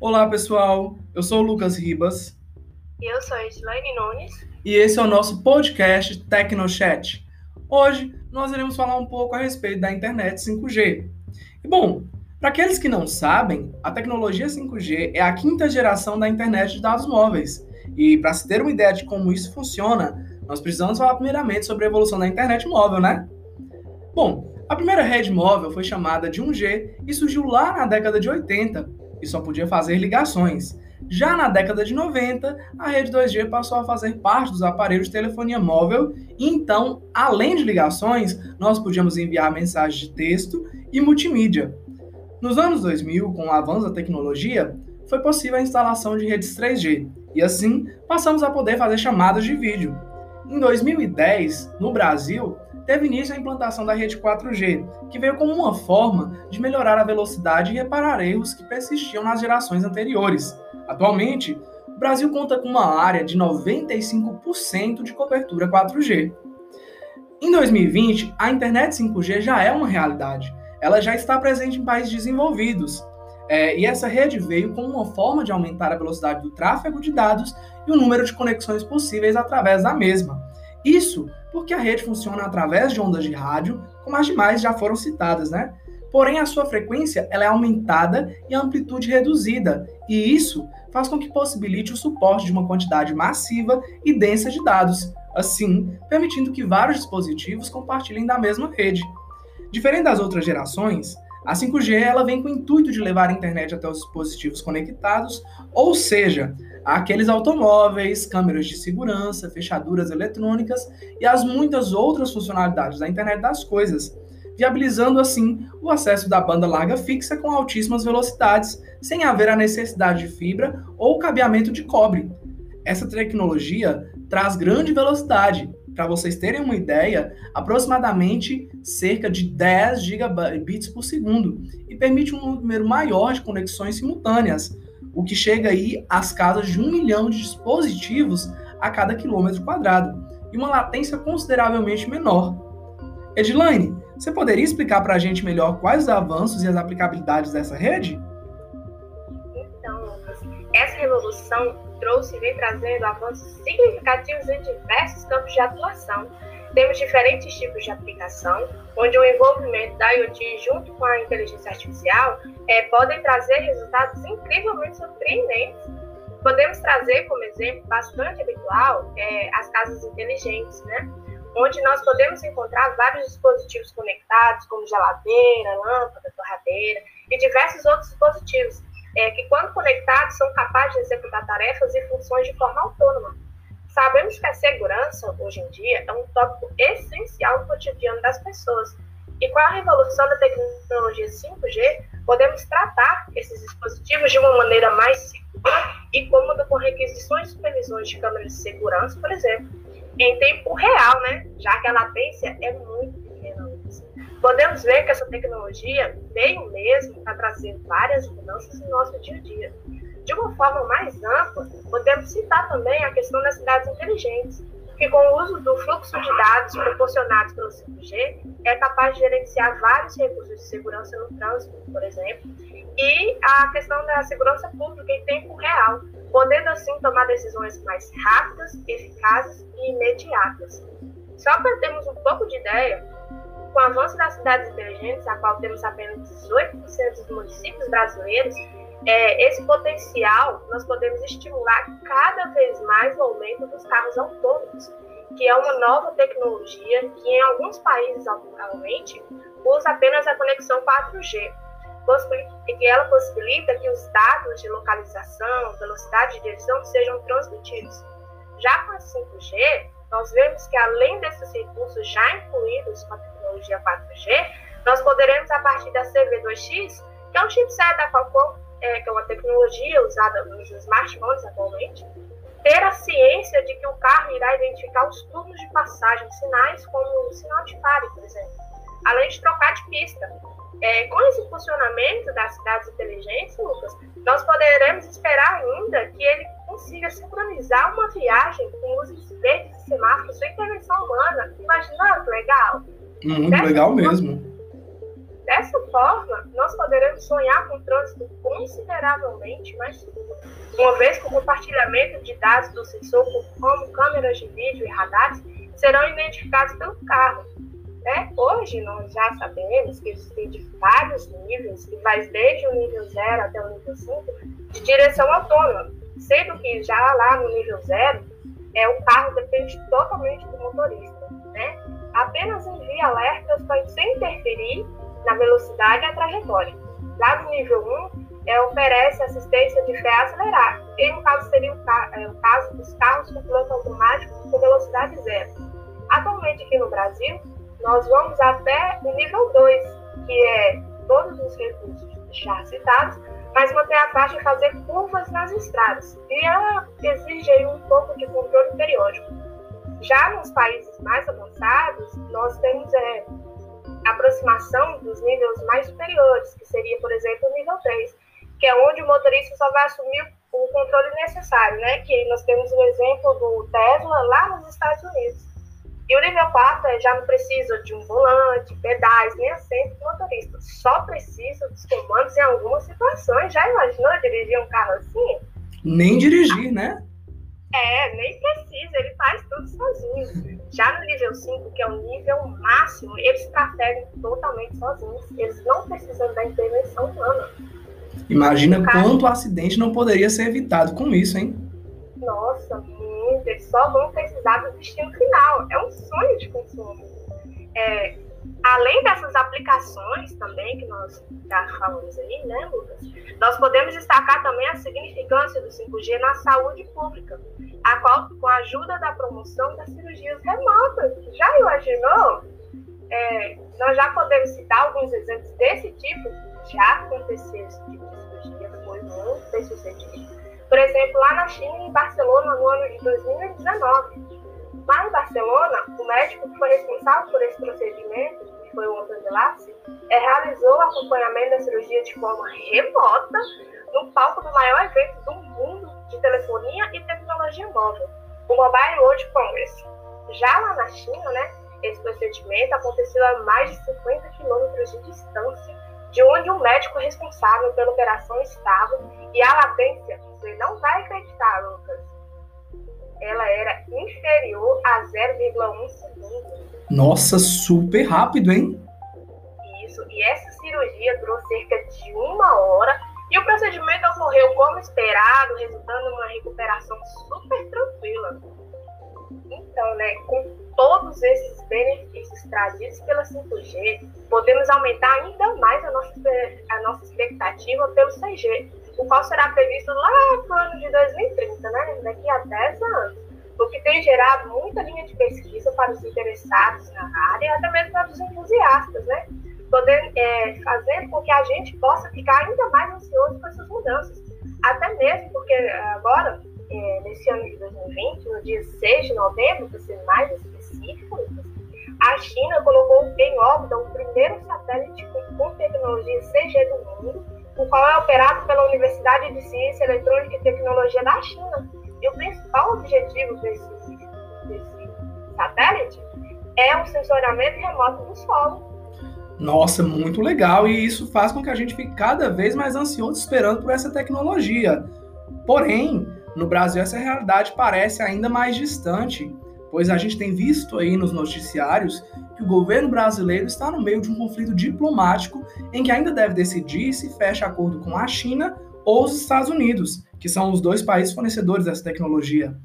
Olá, pessoal. Eu sou o Lucas Ribas. E eu sou a Islaine Nunes. E esse é o nosso podcast TecnoChat. Hoje nós iremos falar um pouco a respeito da internet 5G. E bom, para aqueles que não sabem, a tecnologia 5G é a quinta geração da internet de dados móveis. E para se ter uma ideia de como isso funciona, nós precisamos falar primeiramente sobre a evolução da internet móvel, né? Bom, a primeira rede móvel foi chamada de 1G e surgiu lá na década de 80 e só podia fazer ligações. Já na década de 90, a rede 2G passou a fazer parte dos aparelhos de telefonia móvel então, além de ligações, nós podíamos enviar mensagens de texto e multimídia. Nos anos 2000, com o avanço da tecnologia, foi possível a instalação de redes 3G e assim passamos a poder fazer chamadas de vídeo. Em 2010, no Brasil, teve início a implantação da rede 4G, que veio como uma forma de melhorar a velocidade e reparar erros que persistiam nas gerações anteriores. Atualmente, o Brasil conta com uma área de 95% de cobertura 4G. Em 2020, a internet 5G já é uma realidade. Ela já está presente em países desenvolvidos. É, e essa rede veio como uma forma de aumentar a velocidade do tráfego de dados e o número de conexões possíveis através da mesma. Isso porque a rede funciona através de ondas de rádio, como as demais já foram citadas, né? Porém, a sua frequência ela é aumentada e a amplitude reduzida, e isso faz com que possibilite o suporte de uma quantidade massiva e densa de dados, assim, permitindo que vários dispositivos compartilhem da mesma rede. Diferente das outras gerações, a 5G ela vem com o intuito de levar a internet até os dispositivos conectados, ou seja, aqueles automóveis, câmeras de segurança, fechaduras eletrônicas e as muitas outras funcionalidades da internet das coisas, viabilizando assim o acesso da banda larga fixa com altíssimas velocidades, sem haver a necessidade de fibra ou cabeamento de cobre. Essa tecnologia traz grande velocidade, para vocês terem uma ideia, aproximadamente cerca de 10 gigabits por segundo e permite um número maior de conexões simultâneas, o que chega aí às casas de um milhão de dispositivos a cada quilômetro quadrado e uma latência consideravelmente menor. Edilane, você poderia explicar para a gente melhor quais os avanços e as aplicabilidades dessa rede? Revolução trouxe e vem trazendo avanços significativos em diversos campos de atuação. Temos diferentes tipos de aplicação, onde o envolvimento da IoT junto com a inteligência artificial é, podem trazer resultados incrivelmente surpreendentes. Podemos trazer como exemplo bastante habitual é, as casas inteligentes, né? onde nós podemos encontrar vários dispositivos conectados, como geladeira, lâmpada, torradeira e diversos outros dispositivos é, que, quando conectados, são capazes de executar tarefas e funções de forma autônoma. Sabemos que a segurança, hoje em dia, é um tópico essencial no cotidiano das pessoas. E com a revolução da tecnologia 5G, podemos tratar esses dispositivos de uma maneira mais segura e cômoda com requisições e supervisões de câmeras de segurança, por exemplo, em tempo real, né? já que a latência é muito Podemos ver que essa tecnologia veio mesmo para trazer várias mudanças no nosso dia a dia. De uma forma mais ampla, podemos citar também a questão das cidades inteligentes, que com o uso do fluxo de dados proporcionados pelo 5G, é capaz de gerenciar vários recursos de segurança no trânsito, por exemplo, e a questão da segurança pública em tempo real, podendo assim tomar decisões mais rápidas, eficazes e imediatas. Só para termos um pouco de ideia, com o avanço das cidades inteligentes, a qual temos apenas 18% dos municípios brasileiros, é, esse potencial nós podemos estimular cada vez mais o aumento dos carros autônomos, que é uma nova tecnologia que em alguns países atualmente usa apenas a conexão 4G, e que ela possibilita que os dados de localização, velocidade de direção sejam transmitidos. Já com a 5G, nós vemos que além desses recursos já incluídos tecnologia 4G, nós poderemos, a partir da CV2X, que é um chipset da Qualcomm, é, que é uma tecnologia usada nos smartphones atualmente, ter a ciência de que o carro irá identificar os turnos de passagem, sinais como o sinal de pare, por exemplo, além de trocar de pista. É, com esse funcionamento das cidades inteligentes, Lucas, nós poderemos esperar ainda que ele consiga sincronizar uma viagem com luzes verdes e semáforos sem intervenção humana. Imagina legal? Muito legal mesmo. Dessa forma, nós poderemos sonhar com um trânsito consideravelmente mais seguro, uma vez que o compartilhamento de dados do sensor, como câmeras de vídeo e radares, serão identificados pelo carro. Né? Hoje, nós já sabemos que existem vários níveis, que vai desde o nível 0 até o nível 5, de direção autônoma, sendo que já lá no nível 0, é, o carro depende totalmente do motorista. Apenas envia alertas para interferir na velocidade e a trajetória. Lá no nível 1, é, oferece assistência de fé acelerar, e no caso seria o, é, o caso dos carros com piloto automático com velocidade zero. Atualmente aqui no Brasil, nós vamos até o nível 2, que é todos os recursos já citados, mas manter a faixa e fazer curvas nas estradas. E ela exige aí um pouco de controle periódico. Já nos países mais avançados, nós temos é, aproximação dos níveis mais superiores, que seria, por exemplo, o nível 3, que é onde o motorista só vai assumir o controle necessário, né? Que nós temos o exemplo do Tesla lá nos Estados Unidos. E o nível 4 é, já não precisa de um volante, pedais, nem assento do motorista. Só precisa dos comandos em algumas situações. Já imaginou dirigir um carro assim? Nem dirigir, né? É, nem precisa, ele faz tudo sozinho. Já no nível 5, que é o nível máximo, eles trafegam totalmente sozinhos. Eles não precisam da intervenção humana. Imagina quanto acidente não poderia ser evitado com isso, hein? Nossa, muito. Eles só vão precisar do destino final. É um sonho de consumo. É, além dessas aplicações também que nós já falamos aí, né, Lucas? Nós podemos destacar também a significância do 5G na saúde pública, a qual, com a ajuda da promoção das cirurgias remotas. Já imaginou? É, nós já podemos citar alguns exemplos desse tipo, já aconteceu esse tipo de cirurgia, foi muito bem sucedido. Por exemplo, lá na China, em Barcelona, no ano de 2019, Lá em Barcelona, o médico que foi responsável por esse procedimento, que foi o Antônio Lassi, é, realizou o acompanhamento da cirurgia de forma remota no palco do maior evento do mundo de telefonia e tecnologia móvel, o Mobile World Congress. Já lá na China, né, esse procedimento aconteceu a mais de 50 quilômetros de distância de onde o médico responsável pela operação estava e a latência, você não vai acreditar, Lucas, ela era inferior a 0,1 segundo. Nossa, super rápido, hein? Isso, e essa cirurgia durou cerca de uma hora e o procedimento ocorreu como esperado, resultando em uma recuperação super tranquila. Então, né, com todos esses benefícios trazidos pela 5G, podemos aumentar ainda mais a nossa, a nossa expectativa pelo 6G, o qual será previsto lá para o ano de 2030, né? daqui a 10 anos, o que tem gerado muita linha de pesquisa para os interessados na área e até mesmo para os entusiastas, né? Poder é, fazer com que a gente possa ficar ainda mais ansioso com essas mudanças. Até mesmo porque agora, é, nesse ano de 2020, no dia 6 de novembro, para ser mais específico, a China colocou em órbita o primeiro satélite com tecnologia CG do mundo, o qual é operado pela Universidade de Ciência Eletrônica e Tecnologia da China. E o principal objetivo desse, desse satélite é o sensoramento remoto do solo. Nossa, muito legal. E isso faz com que a gente fique cada vez mais ansioso esperando por essa tecnologia. Porém, no Brasil essa realidade parece ainda mais distante, pois a gente tem visto aí nos noticiários que o governo brasileiro está no meio de um conflito diplomático em que ainda deve decidir se fecha acordo com a China ou os Estados Unidos, que são os dois países fornecedores dessa tecnologia.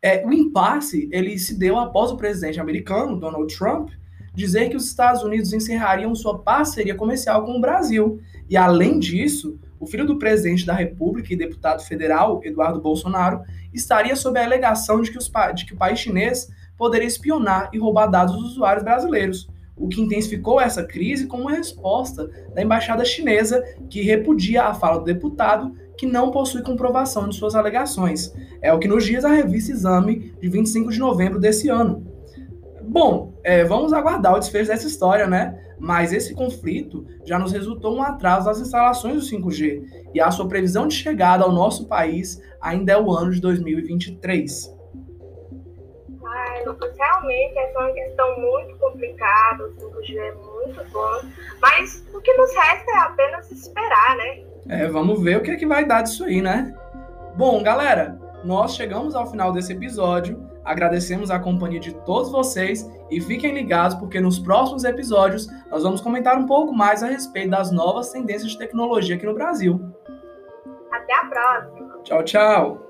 É, o impasse ele se deu após o presidente americano, Donald Trump, dizer que os Estados Unidos encerrariam sua parceria comercial com o Brasil. E, além disso, o filho do presidente da República e deputado federal, Eduardo Bolsonaro, estaria sob a alegação de que, os, de que o país chinês poderia espionar e roubar dados dos usuários brasileiros, o que intensificou essa crise como resposta da embaixada chinesa, que repudia a fala do deputado, que não possui comprovação de suas alegações. É o que nos diz a revista Exame, de 25 de novembro desse ano. Bom, é, vamos aguardar o desfecho dessa história, né? Mas esse conflito já nos resultou um atraso das instalações do 5G e a sua previsão de chegada ao nosso país ainda é o ano de 2023. Lucas, realmente essa é uma questão muito complicada, o 5G é muito muito bom, mas o que nos resta é apenas esperar, né? É, vamos ver o que, é que vai dar disso aí, né? Bom, galera, nós chegamos ao final desse episódio. Agradecemos a companhia de todos vocês e fiquem ligados porque nos próximos episódios nós vamos comentar um pouco mais a respeito das novas tendências de tecnologia aqui no Brasil. Até a próxima. Tchau, tchau.